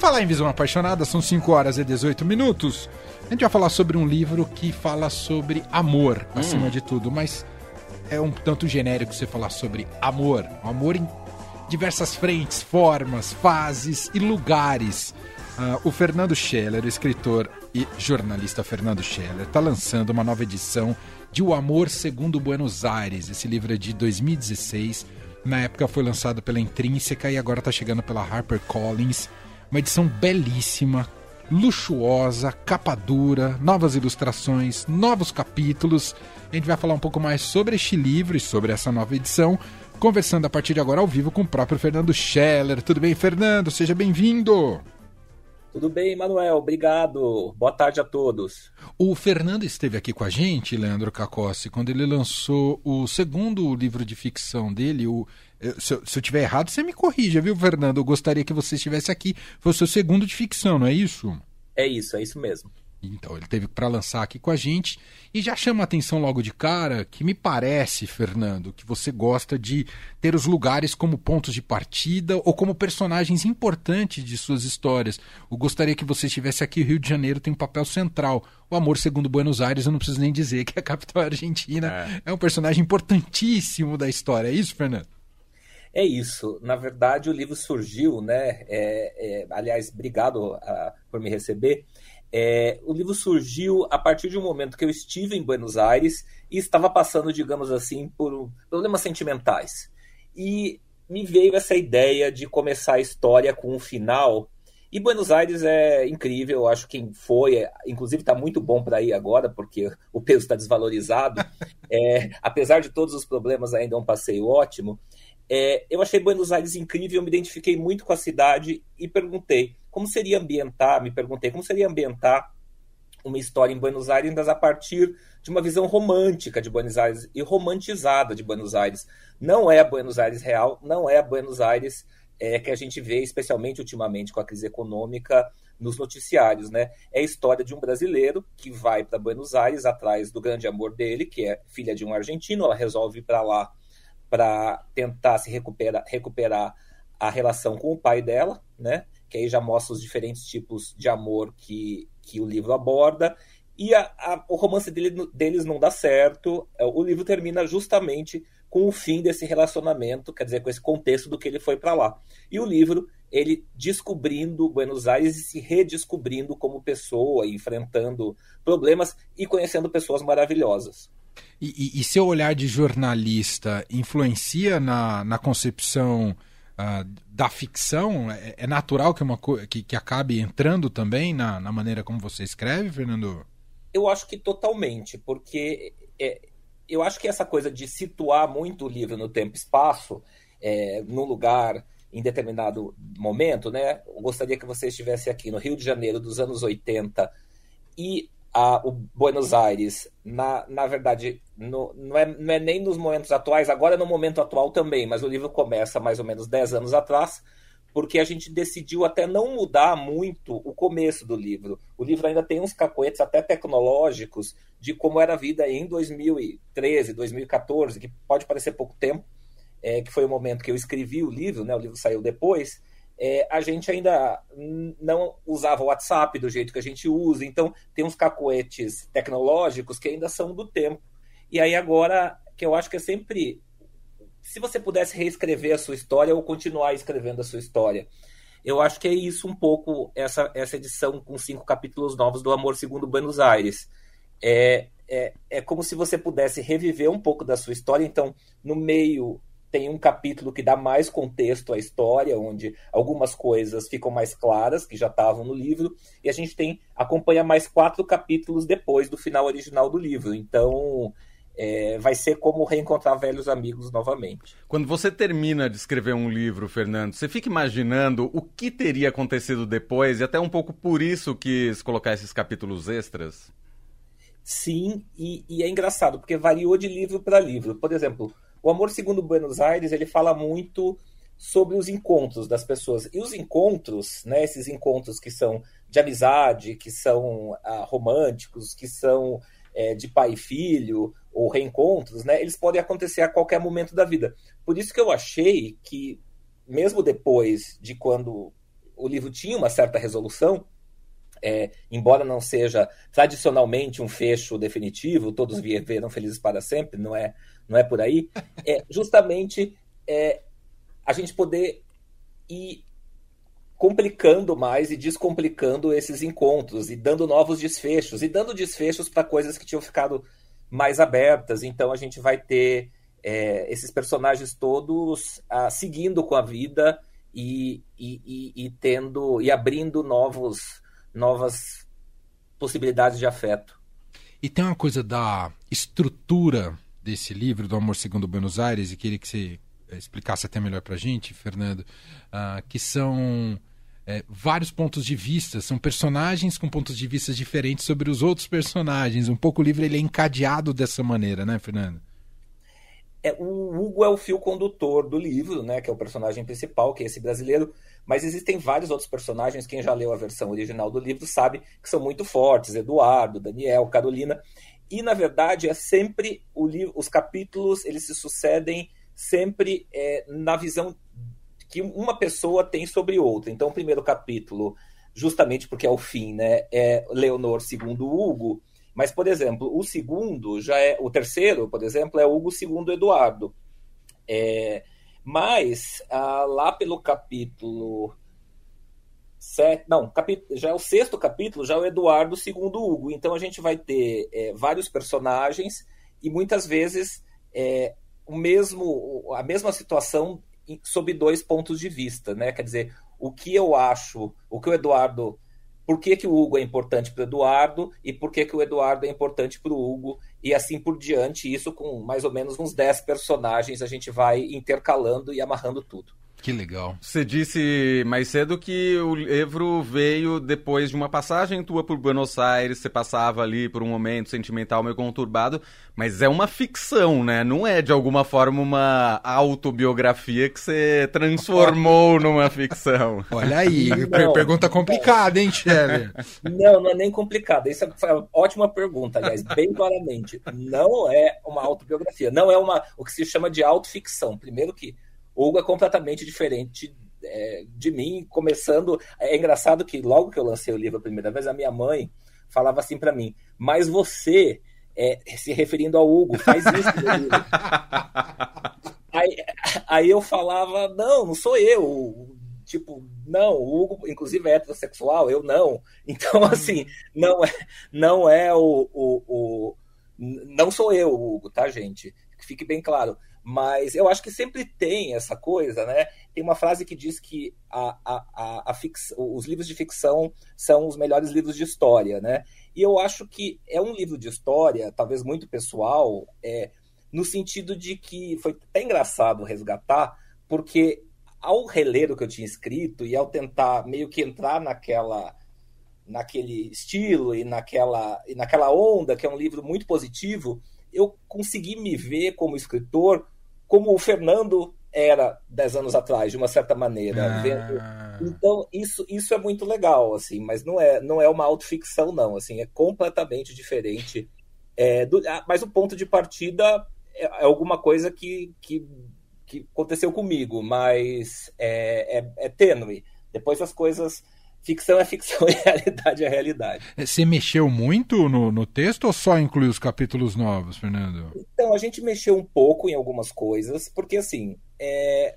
falar em Visão Apaixonada, são 5 horas e 18 minutos. A gente vai falar sobre um livro que fala sobre amor, acima hum. de tudo, mas é um tanto genérico você falar sobre amor. Amor em diversas frentes, formas, fases e lugares. Uh, o Fernando Scheller, o escritor e jornalista Fernando Scheller, está lançando uma nova edição de O Amor Segundo Buenos Aires. Esse livro é de 2016. Na época foi lançado pela Intrínseca e agora está chegando pela HarperCollins. Uma edição belíssima, luxuosa, capa dura, novas ilustrações, novos capítulos. A gente vai falar um pouco mais sobre este livro e sobre essa nova edição, conversando a partir de agora ao vivo com o próprio Fernando Scheller. Tudo bem, Fernando? Seja bem-vindo! Tudo bem, Manuel, obrigado. Boa tarde a todos. O Fernando esteve aqui com a gente, Leandro Cacossi, quando ele lançou o segundo livro de ficção dele, o se eu, se eu tiver errado, você me corrija, viu, Fernando? Eu gostaria que você estivesse aqui. Foi o seu segundo de ficção, não é isso? É isso, é isso mesmo. Então, ele teve para lançar aqui com a gente. E já chama a atenção logo de cara que me parece, Fernando, que você gosta de ter os lugares como pontos de partida ou como personagens importantes de suas histórias. Eu gostaria que você estivesse aqui. O Rio de Janeiro tem um papel central. O Amor Segundo Buenos Aires, eu não preciso nem dizer que a capital argentina é, é um personagem importantíssimo da história. É isso, Fernando? É isso. Na verdade, o livro surgiu, né? É, é, aliás, obrigado a, ah, por me receber. É, o livro surgiu a partir de um momento que eu estive em Buenos Aires e estava passando, digamos assim, por problemas sentimentais. E me veio essa ideia de começar a história com um final. E Buenos Aires é incrível, eu acho que quem foi, inclusive está muito bom para ir agora, porque o peso está desvalorizado. É, apesar de todos os problemas, ainda é um passeio ótimo. É, eu achei Buenos Aires incrível, eu me identifiquei muito com a cidade e perguntei como seria ambientar, me perguntei como seria ambientar uma história em Buenos Aires a partir de uma visão romântica de Buenos Aires e romantizada de Buenos Aires. Não é a Buenos Aires real, não é a Buenos Aires é, que a gente vê, especialmente ultimamente com a crise econômica, nos noticiários, né? É a história de um brasileiro que vai para Buenos Aires atrás do grande amor dele, que é filha de um argentino, ela resolve ir para lá para tentar se recuperar, recuperar a relação com o pai dela, né? Que aí já mostra os diferentes tipos de amor que, que o livro aborda. E a, a, o romance dele, deles não dá certo. É, o livro termina justamente com o fim desse relacionamento, quer dizer, com esse contexto do que ele foi para lá. E o livro, ele descobrindo Buenos Aires e se redescobrindo como pessoa, enfrentando problemas e conhecendo pessoas maravilhosas. E, e, e seu olhar de jornalista influencia na, na concepção uh, da ficção? É, é, natural que, uma, que, que acabe entrando também na, na maneira como você escreve, Fernando? Eu acho que totalmente, porque é, eu acho que essa coisa de situar muito o livro no tempo e espaço, é, num lugar em determinado momento, né? Eu gostaria que você estivesse aqui no Rio de Janeiro dos anos 80 e a, o Buenos Aires, na, na verdade, no, não, é, não é nem nos momentos atuais, agora é no momento atual também, mas o livro começa mais ou menos 10 anos atrás, porque a gente decidiu até não mudar muito o começo do livro. O livro ainda tem uns cacoetes até tecnológicos de como era a vida em 2013, 2014, que pode parecer pouco tempo, é, que foi o momento que eu escrevi o livro, né? O livro saiu depois, é, a gente ainda não usava o WhatsApp do jeito que a gente usa, então tem uns cacoetes tecnológicos que ainda são do tempo. E aí agora, que eu acho que é sempre. Se você pudesse reescrever a sua história ou continuar escrevendo a sua história. Eu acho que é isso um pouco, essa, essa edição com cinco capítulos novos do Amor Segundo Buenos Aires. É, é, é como se você pudesse reviver um pouco da sua história. Então, no meio tem um capítulo que dá mais contexto à história, onde algumas coisas ficam mais claras, que já estavam no livro, e a gente tem acompanha mais quatro capítulos depois do final original do livro. Então, é, vai ser como reencontrar velhos amigos novamente. Quando você termina de escrever um livro, Fernando, você fica imaginando o que teria acontecido depois, e até um pouco por isso quis colocar esses capítulos extras? Sim, e, e é engraçado, porque variou de livro para livro. Por exemplo, o Amor Segundo Buenos Aires, ele fala muito sobre os encontros das pessoas. E os encontros, né, esses encontros que são de amizade, que são ah, românticos, que são é, de pai e filho, ou reencontros, né, eles podem acontecer a qualquer momento da vida. Por isso que eu achei que, mesmo depois de quando o livro tinha uma certa resolução, é, embora não seja tradicionalmente um fecho definitivo, todos viveram felizes para sempre, não é, não é por aí, é justamente é, a gente poder ir complicando mais e descomplicando esses encontros e dando novos desfechos e dando desfechos para coisas que tinham ficado mais abertas. Então a gente vai ter é, esses personagens todos ah, seguindo com a vida e, e, e, e, tendo e abrindo novos novas possibilidades de afeto. E tem uma coisa da estrutura desse livro do Amor Segundo Buenos Aires e queria que você explicasse até melhor para a gente, Fernando, uh, que são é, vários pontos de vista, são personagens com pontos de vista diferentes sobre os outros personagens. Um pouco o livro ele é encadeado dessa maneira, né, Fernando? É, o Hugo é o fio condutor do livro, né, que é o personagem principal, que é esse brasileiro, mas existem vários outros personagens, quem já leu a versão original do livro sabe que são muito fortes, Eduardo, Daniel, Carolina, e na verdade é sempre o livro, os capítulos, eles se sucedem sempre é, na visão que uma pessoa tem sobre outra. Então, o primeiro capítulo, justamente porque é o fim, né, é Leonor segundo Hugo, mas, por exemplo, o segundo já é. O terceiro, por exemplo, é Hugo segundo Eduardo. É, mas ah, lá pelo capítulo. Sete, não, já é o sexto capítulo, já é o Eduardo segundo Hugo. Então a gente vai ter é, vários personagens e muitas vezes é, o mesmo, a mesma situação sob dois pontos de vista, né? Quer dizer, o que eu acho, o que o Eduardo, por que, que o Hugo é importante para o Eduardo e por que, que o Eduardo é importante para o Hugo e assim por diante, isso com mais ou menos uns 10 personagens a gente vai intercalando e amarrando tudo. Que legal. Você disse mais cedo que o livro veio depois de uma passagem tua por Buenos Aires, você passava ali por um momento sentimental meio conturbado, mas é uma ficção, né? Não é de alguma forma uma autobiografia que você transformou numa ficção. Olha aí, não, pergunta complicada, hein, Shelley? Não, não é nem complicada. Isso é uma ótima pergunta, aliás, bem claramente. Não é uma autobiografia, não é uma o que se chama de autoficção. Primeiro que Hugo é completamente diferente é, de mim, começando. É engraçado que logo que eu lancei o livro a primeira vez, a minha mãe falava assim para mim: Mas você, é, se referindo ao Hugo, faz isso aí, aí eu falava: Não, não sou eu. Tipo, não, o Hugo, inclusive, é heterossexual, eu não. Então, assim, não é, não é o, o, o não sou eu, Hugo, tá, gente? Que fique bem claro. Mas eu acho que sempre tem essa coisa, né? Tem uma frase que diz que a, a, a, fix, os livros de ficção são os melhores livros de história, né? E eu acho que é um livro de história, talvez muito pessoal, é, no sentido de que foi até engraçado resgatar, porque ao reler o que eu tinha escrito e ao tentar meio que entrar naquela naquele estilo e naquela, e naquela onda, que é um livro muito positivo, eu consegui me ver como escritor como o Fernando era dez anos atrás, de uma certa maneira. Ah. Vendo... Então, isso, isso é muito legal, assim, mas não é, não é uma autoficção, não. Assim, é completamente diferente. É, do... Ah, mas o ponto de partida é, é, alguma coisa que, que, que aconteceu comigo, mas é, é, é tênue. Depois as coisas ficção é ficção e realidade é realidade. É, você mexeu muito no, no texto ou só inclui os capítulos novos, Fernando? Então, a gente mexeu um pouco em algumas coisas, porque assim, é,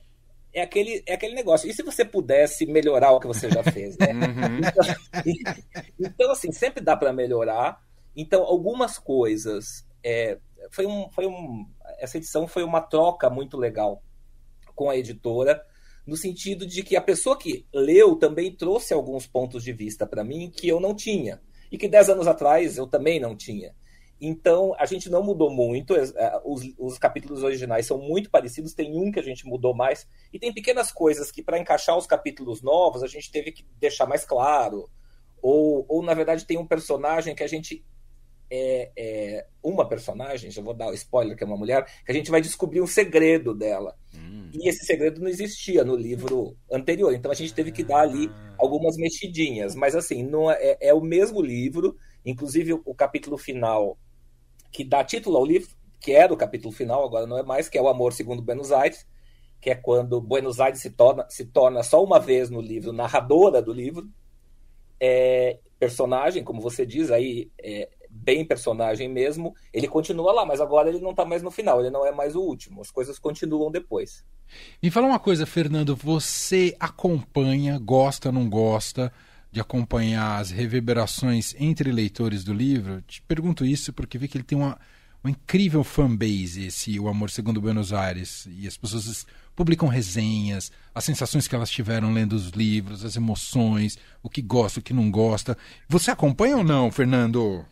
é, aquele, é aquele negócio. E se você pudesse melhorar o que você já fez, né? Uhum. Então, então, assim, sempre dá para melhorar. Então, algumas coisas. É, foi um, foi um, essa edição foi uma troca muito legal com a editora no sentido de que a pessoa que leu também trouxe alguns pontos de vista para mim que eu não tinha e que dez anos atrás eu também não tinha. Então a gente não mudou muito, é, os, os capítulos originais são muito parecidos, tem um que a gente mudou mais e tem pequenas coisas que para encaixar os capítulos novos a gente teve que deixar mais claro. Ou, ou na verdade tem um personagem que a gente é, é, uma personagem, já vou dar o spoiler, que é uma mulher, que a gente vai descobrir um segredo dela. Hum. E esse segredo não existia no livro anterior. Então a gente teve que dar ali ah. algumas mexidinhas. Mas assim, não é, é, é o mesmo livro, inclusive o, o, capítulo final que dá título ao livro, que era o capítulo final, agora não é mais, que é o Amor Segundo Buenos Aires, que é quando Buenos Aires se torna, se torna só uma vez no livro narradora do livro, é, personagem, como você diz, aí é, bem personagem mesmo, ele continua lá, mas agora ele não está mais no final, ele não é mais o último, as coisas continuam depois. Me fala uma coisa, Fernando, você acompanha, gosta, não gosta de acompanhar as reverberações entre leitores do livro? Te pergunto isso porque vi que ele tem uma, uma incrível fanbase, esse O Amor Segundo Buenos Aires, e as pessoas publicam resenhas, as sensações que elas tiveram lendo os livros, as emoções, o que gosta, o que não gosta. Você acompanha ou não, Fernando?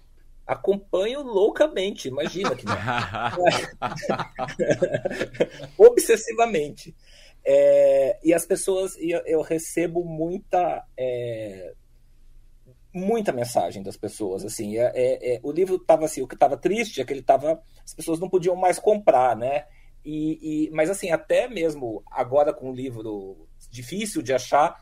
Acompanho loucamente, imagina que obsessivamente. É, e as pessoas, eu, eu recebo muita é, muita mensagem das pessoas, assim, é, é, é o livro estava assim, o que estava triste é que ele estava, as pessoas não podiam mais comprar, né? E, e, mas assim, até mesmo agora com o livro difícil de achar,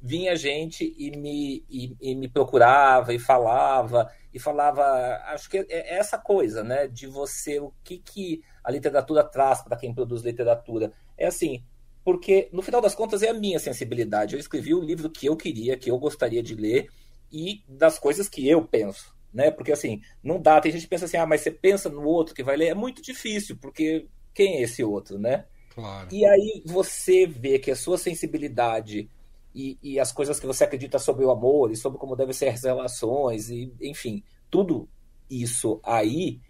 vinha gente e me, e, e, me procurava e falava e falava acho que é essa coisa né de você o que que a literatura traz para quem produz literatura. É assim porque no final das contas é a minha sensibilidade. Eu escrevi o livro que eu queria que eu gostaria de ler e das coisas que eu penso né? Porque assim não dá. Tem gente que pensa assim ah mas você pensa no outro que vai ler? É muito difícil porque quem é esse outro né? Claro. e aí você vê que a sua sensibilidade e, e, as coisas que você acredita sobre o amor e sobre como devem ser as relações, e enfim, tudo isso aí,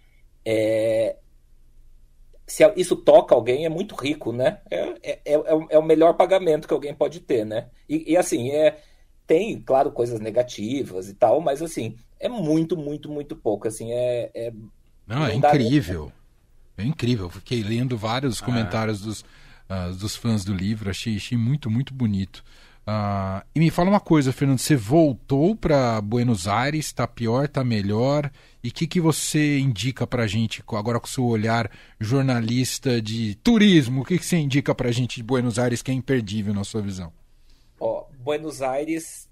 é, se isso toca alguém, é muito rico, né? É, é, é, é, o melhor pagamento que alguém pode ter, né? E, e, assim, é, tem, claro, coisas negativas e tal, mas assim, é muito, muito, muito pouco. Assim, é. é não, é incrível. É incrível. Fiquei lendo vários ah. comentários dos, uh, dos fãs do livro, achei, achei muito, muito bonito. Uh, e me fala uma coisa, Fernando, você voltou para Buenos Aires, está pior, está melhor? E o que, que você indica para a gente, agora com o seu olhar jornalista de turismo, o que, que você indica para a gente de Buenos Aires que é imperdível na sua visão? Ó, Buenos Aires,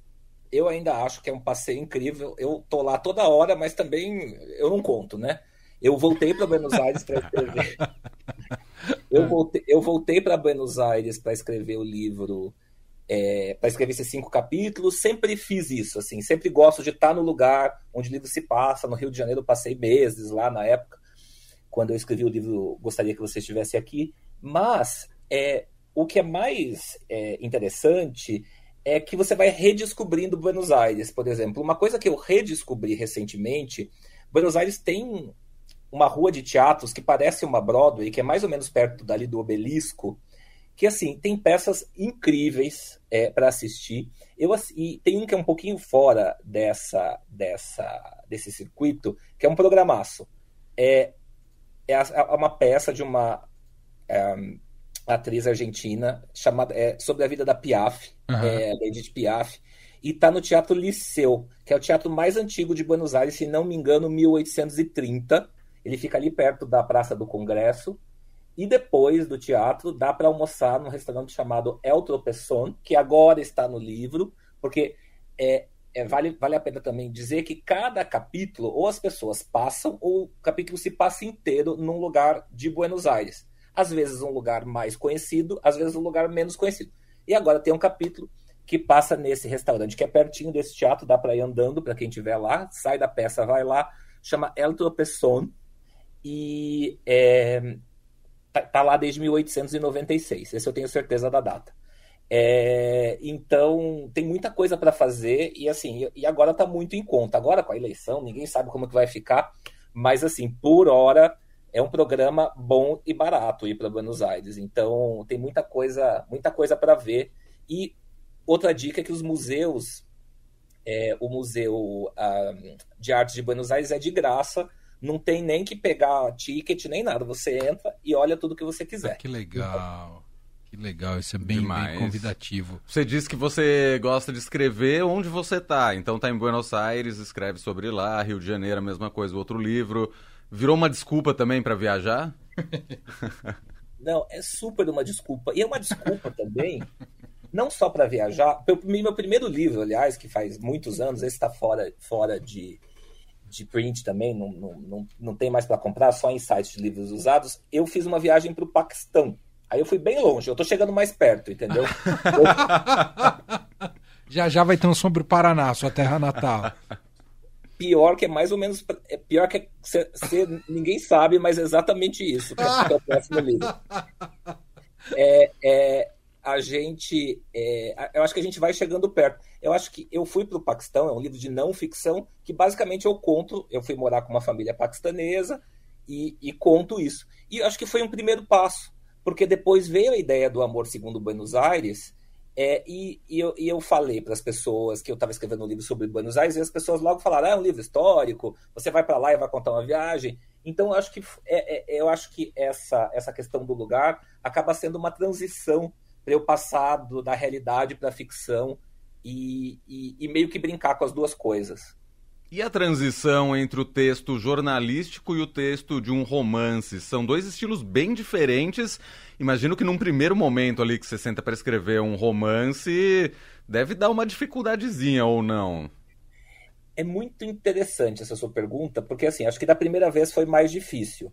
eu ainda acho que é um passeio incrível. Eu tô lá toda hora, mas também eu não conto, né? Eu voltei para Buenos Aires para escrever. eu voltei, eu voltei para Buenos Aires para escrever o livro é, para escrever esses cinco capítulos. Sempre fiz isso, assim, sempre gosto de estar no lugar onde o livro se passa. No Rio de Janeiro, passei meses lá na época, quando eu escrevi o livro. Gostaria que você estivesse aqui. Mas é, o que é mais é, interessante é que você vai redescobrindo Buenos Aires, por exemplo. Uma coisa que eu redescobri recentemente: Buenos Aires tem uma rua de teatros que parece uma Broadway, que é mais ou menos perto dali do obelisco que assim tem peças incríveis é, para assistir. Eu e tem um que é um pouquinho fora dessa dessa desse circuito, que é um programaço. É, é, é uma peça de uma é, atriz argentina chamada é, sobre a vida da Piaf, uhum. é, da Edith Piaf, e está no Teatro Liceu, que é o teatro mais antigo de Buenos Aires, se não me engano, 1830. Ele fica ali perto da Praça do Congresso. E depois do teatro, dá para almoçar num restaurante chamado El Tropezón, que agora está no livro, porque é, é, vale, vale a pena também dizer que cada capítulo, ou as pessoas passam, ou o capítulo se passa inteiro num lugar de Buenos Aires. Às vezes um lugar mais conhecido, às vezes um lugar menos conhecido. E agora tem um capítulo que passa nesse restaurante, que é pertinho desse teatro, dá para ir andando para quem estiver lá, sai da peça, vai lá, chama El Tropezón, e é, tá, tá lá desde 1896. Esse eu tenho certeza da data. É, então tem muita coisa para fazer e assim e agora está muito em conta. Agora com a eleição ninguém sabe como que vai ficar, mas assim por hora é um programa bom e barato ir para Buenos Aires. Então tem muita coisa muita coisa para ver e outra dica é que os museus é, o museu uh, de arte de Buenos Aires é de graça não tem nem que pegar ticket nem nada. Você entra e olha tudo que você quiser. Ah, que legal. Que legal, isso é bem, bem, convidativo. Você disse que você gosta de escrever onde você tá. Então tá em Buenos Aires, escreve sobre lá, Rio de Janeiro, a mesma coisa, outro livro. Virou uma desculpa também para viajar? Não, é super uma desculpa. E é uma desculpa também, não só para viajar. Meu primeiro livro, aliás, que faz muitos anos, esse está fora, fora de, de print também, não, não, não, não tem mais para comprar, só em sites de livros usados. Eu fiz uma viagem para o Paquistão, Aí eu fui bem longe, eu tô chegando mais perto, entendeu? já já vai ter um sobre o Paraná, sua terra natal. Pior que é mais ou menos. É pior que cê, cê, ninguém sabe, mas é exatamente isso que é, que é o próximo livro. É, é, a gente. É, eu acho que a gente vai chegando perto. Eu acho que eu fui para o Paquistão, é um livro de não ficção, que basicamente eu conto. Eu fui morar com uma família paquistanesa e, e conto isso. E acho que foi um primeiro passo, porque depois veio a ideia do Amor Segundo Buenos Aires. É, e, e, eu, e, eu, falei para as pessoas que eu estava escrevendo um livro sobre Buenos Aires, e as pessoas logo falaram: ah, é um livro histórico, você vai para lá e vai contar uma viagem. Então, eu acho que, é, é, eu acho que essa, essa questão do lugar acaba sendo uma transição para eu passar do, da realidade para a ficção e, e, e meio que brincar com as duas coisas. E a transição entre o texto jornalístico e o texto de um romance? São dois estilos bem diferentes. Imagino que num primeiro momento ali que você senta para escrever um romance, deve dar uma dificuldadezinha ou não? É muito interessante essa sua pergunta, porque assim, acho que da primeira vez foi mais difícil.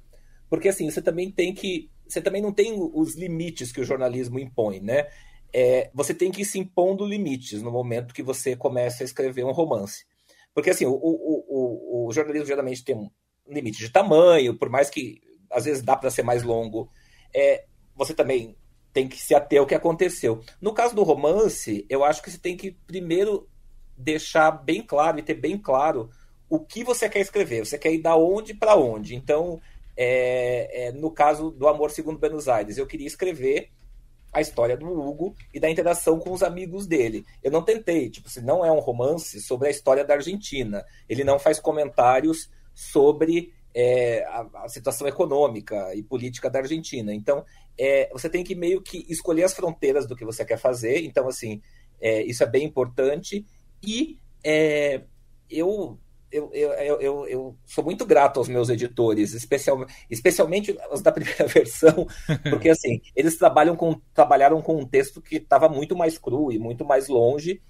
Porque assim, você também tem que você também não tem os limites que o jornalismo impõe, né? É, você tem que ir se impondo limites no momento que você começa a escrever um romance. Porque assim, o, o, o, o jornalismo geralmente tem um limite de tamanho, por mais que às vezes dá para ser mais longo, é, você também tem que se ater ao que aconteceu. No caso do romance, eu acho que você tem que primeiro deixar bem claro e ter bem claro o que você quer escrever. Você quer ir da onde para onde. Então, é, é, no caso do Amor Segundo Buenos Aires, eu queria escrever a história do Hugo e da interação com os amigos dele. Eu não tentei, tipo, se não é um romance sobre a história da Argentina. Ele não faz comentários sobre é, a, a, situação econômica e política da Argentina. Então, é, você tem que meio que escolher as fronteiras do que você quer fazer. Então, assim, é, isso é bem importante. E é, eu eu, eu, eu, eu, sou muito grato aos meus editores, especial, especialmente os da primeira versão, porque assim, eles trabalham com, trabalharam com um texto que estava muito mais cru e muito mais longe,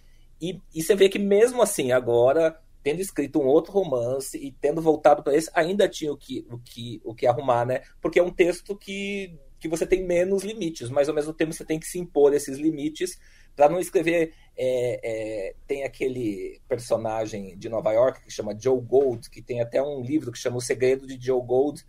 e, e você vê que mesmo assim, agora, tendo escrito um outro romance e tendo voltado para esse, ainda tinha o que, o, que, o que arrumar, né? Porque é um texto que, que você tem menos limites, mas ao mesmo tempo você tem que se impor esses limites para não escrever. É, é, tem aquele personagem de Nova York que chama Joe Gold, que tem até um livro que chama O Segredo de Joe Gold,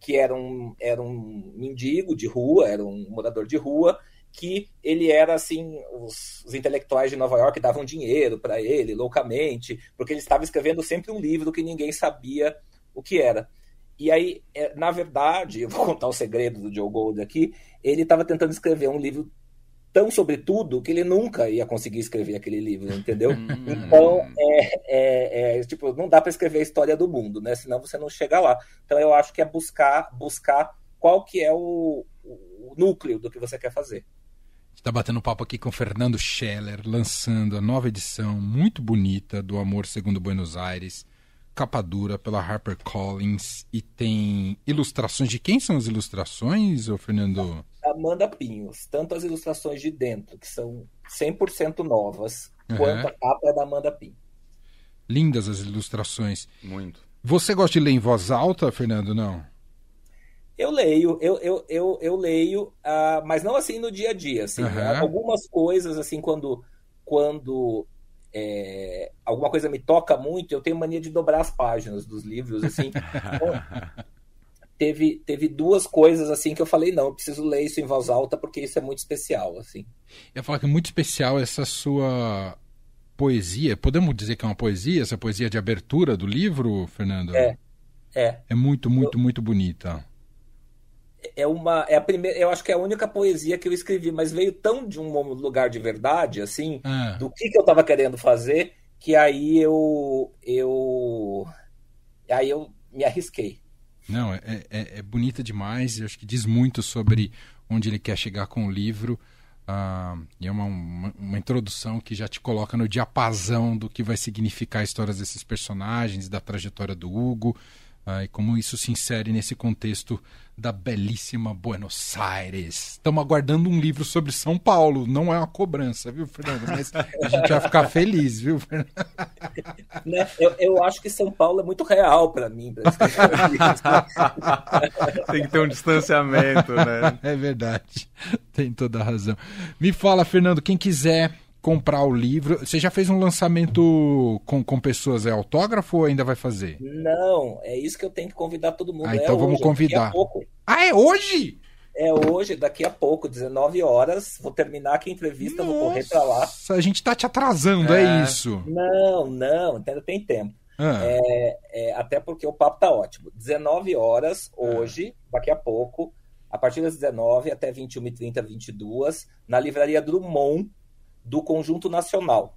que era um, era um mendigo de rua, era um morador de rua, que ele era assim, os, os intelectuais de Nova York davam dinheiro para ele loucamente, porque ele estava escrevendo sempre um livro que ninguém sabia o que era. E aí, é, na verdade, eu vou contar o segredo do Joe Gold aqui, ele estava tentando escrever um livro tão sobre tudo que ele nunca ia conseguir escrever aquele livro, entendeu? Hum. então, é, é, é, tipo, não dá para escrever a história do mundo, né? Senão você não chega lá. Então, eu acho que é buscar, buscar qual que é o, o núcleo do que você quer fazer. está batendo papo aqui com Fernando Scheller, lançando a nova edição muito bonita do Amor Segundo Buenos Aires, capa dura pela HarperCollins e tem ilustrações. De quem são as ilustrações, ô Fernando? Amanda Pinhos, tanto as ilustrações de dentro, que são 100% novas, uhum. quanto a capa é da Amanda Pinhos. Lindas as ilustrações. Muito. Você gosta de ler em voz alta, Fernando? Não? Eu leio, eu, eu, eu, eu leio, uh, mas não assim no dia a dia. Assim, uhum. Algumas coisas, assim, quando, quando é, alguma coisa me toca muito, eu tenho mania de dobrar as páginas dos livros, assim. Teve, teve duas coisas assim que eu falei, não, eu preciso ler isso em voz alta porque isso é muito especial, assim. Eu ia falar que é muito especial essa sua poesia. Podemos dizer que é uma poesia, essa poesia de abertura do livro, Fernando? É. É. É muito, muito, eu... muito bonita. É uma. É a primeira. Eu acho que é a única poesia que eu escrevi, mas veio tão de um lugar de verdade, assim, é. do que, que eu estava querendo fazer, que aí eu. eu aí eu me arrisquei. Não, é, é, é bonita demais. Eu acho que diz muito sobre onde ele quer chegar com o livro. Uh, e é uma, uma, uma, introdução que já te coloca no diapasão do que vai significar a história desses personagens, da trajetória do Hugo, uh, e como isso se insere nesse contexto da belíssima Buenos Aires. Estamos aguardando um livro sobre São Paulo. Não é uma cobrança, viu, Fernando? Mas a gente vai ficar feliz, viu, Fernando? né? eu, eu, acho que São Paulo é muito real para mim. Pra Tem que ter um distanciamento, né? É verdade. Tem toda a razão. Me fala, Fernando, quem quiser comprar o livro. Você já fez um lançamento com, com pessoas, é autógrafo ou ainda vai fazer? Não, é isso que eu tenho que convidar todo mundo. Ah, então é vamos hoje, convidar. Ah, é hoje? É hoje, daqui a pouco, 19 horas. Vou terminar aqui a entrevista, Nossa, vou correr para lá. A gente tá te atrasando, é, é isso? Não, não, ainda tem tempo. Ah. É, é, até porque o papo tá ótimo. 19 horas hoje, ah. daqui a pouco, a partir das 19 até 21h30, 22 na livraria Drummond, do Conjunto Nacional.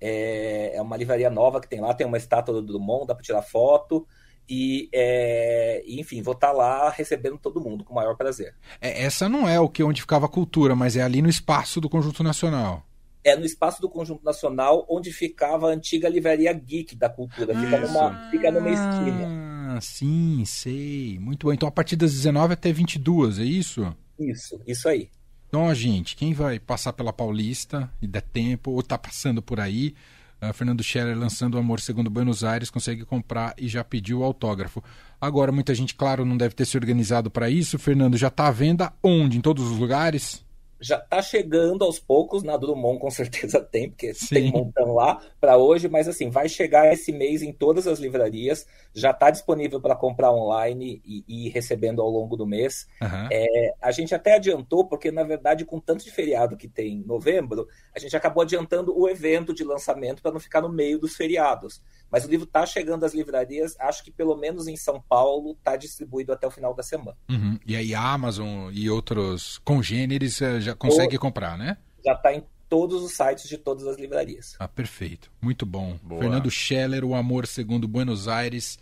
É, é uma livraria nova que tem lá, tem uma estátua do Drummond, dá para tirar foto. E, é, enfim, vou estar tá lá recebendo todo mundo com o maior prazer. É, essa não é o que onde ficava a cultura, mas é ali no espaço do Conjunto Nacional. É no espaço do Conjunto Nacional, onde ficava a antiga livraria Geek da Cultura. Fica, numa, fica numa esquina. Ah, sim, sei. Muito bom. Então, a partir das 19 até 22, é isso? Isso, isso aí. Então, gente, quem vai passar pela Paulista e der tempo, ou está passando por aí, Fernando Scheller lançando Amor Segundo Buenos Aires, consegue comprar e já pediu o autógrafo. Agora, muita gente, claro, não deve ter se organizado para isso. Fernando, já está à venda onde? Em todos os lugares? Já está chegando aos poucos, na Drummond com certeza tem, porque Sim. tem um montão lá para hoje, mas assim, vai chegar esse mês em todas as livrarias, já está disponível para comprar online e, e ir recebendo ao longo do mês. Uhum. É, a gente até adiantou, porque na verdade, com tanto de feriado que tem em novembro, a gente acabou adiantando o evento de lançamento para não ficar no meio dos feriados. Mas o livro está chegando às livrarias, acho que pelo menos em São Paulo está distribuído até o final da semana. Uhum. E aí a Amazon e outros congêneres eh, já consegue o... comprar, né? Já está em todos os sites de todas as livrarias. Ah, perfeito. Muito bom. Boa. Fernando Scheller, O Amor Segundo Buenos Aires.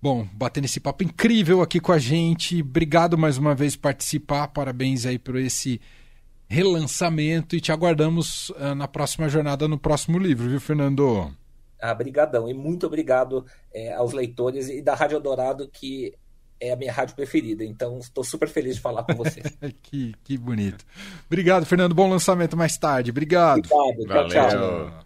Bom, batendo esse papo incrível aqui com a gente. Obrigado mais uma vez por participar. Parabéns aí por esse relançamento e te aguardamos uh, na próxima jornada, no próximo livro, viu, Fernando? Ah, brigadão. E muito obrigado é, aos leitores e da Rádio Dourado, que é a minha rádio preferida. Então, estou super feliz de falar com você. que, que bonito. Obrigado, Fernando. Bom lançamento mais tarde. Obrigado. Obrigado. Tchau, tchau.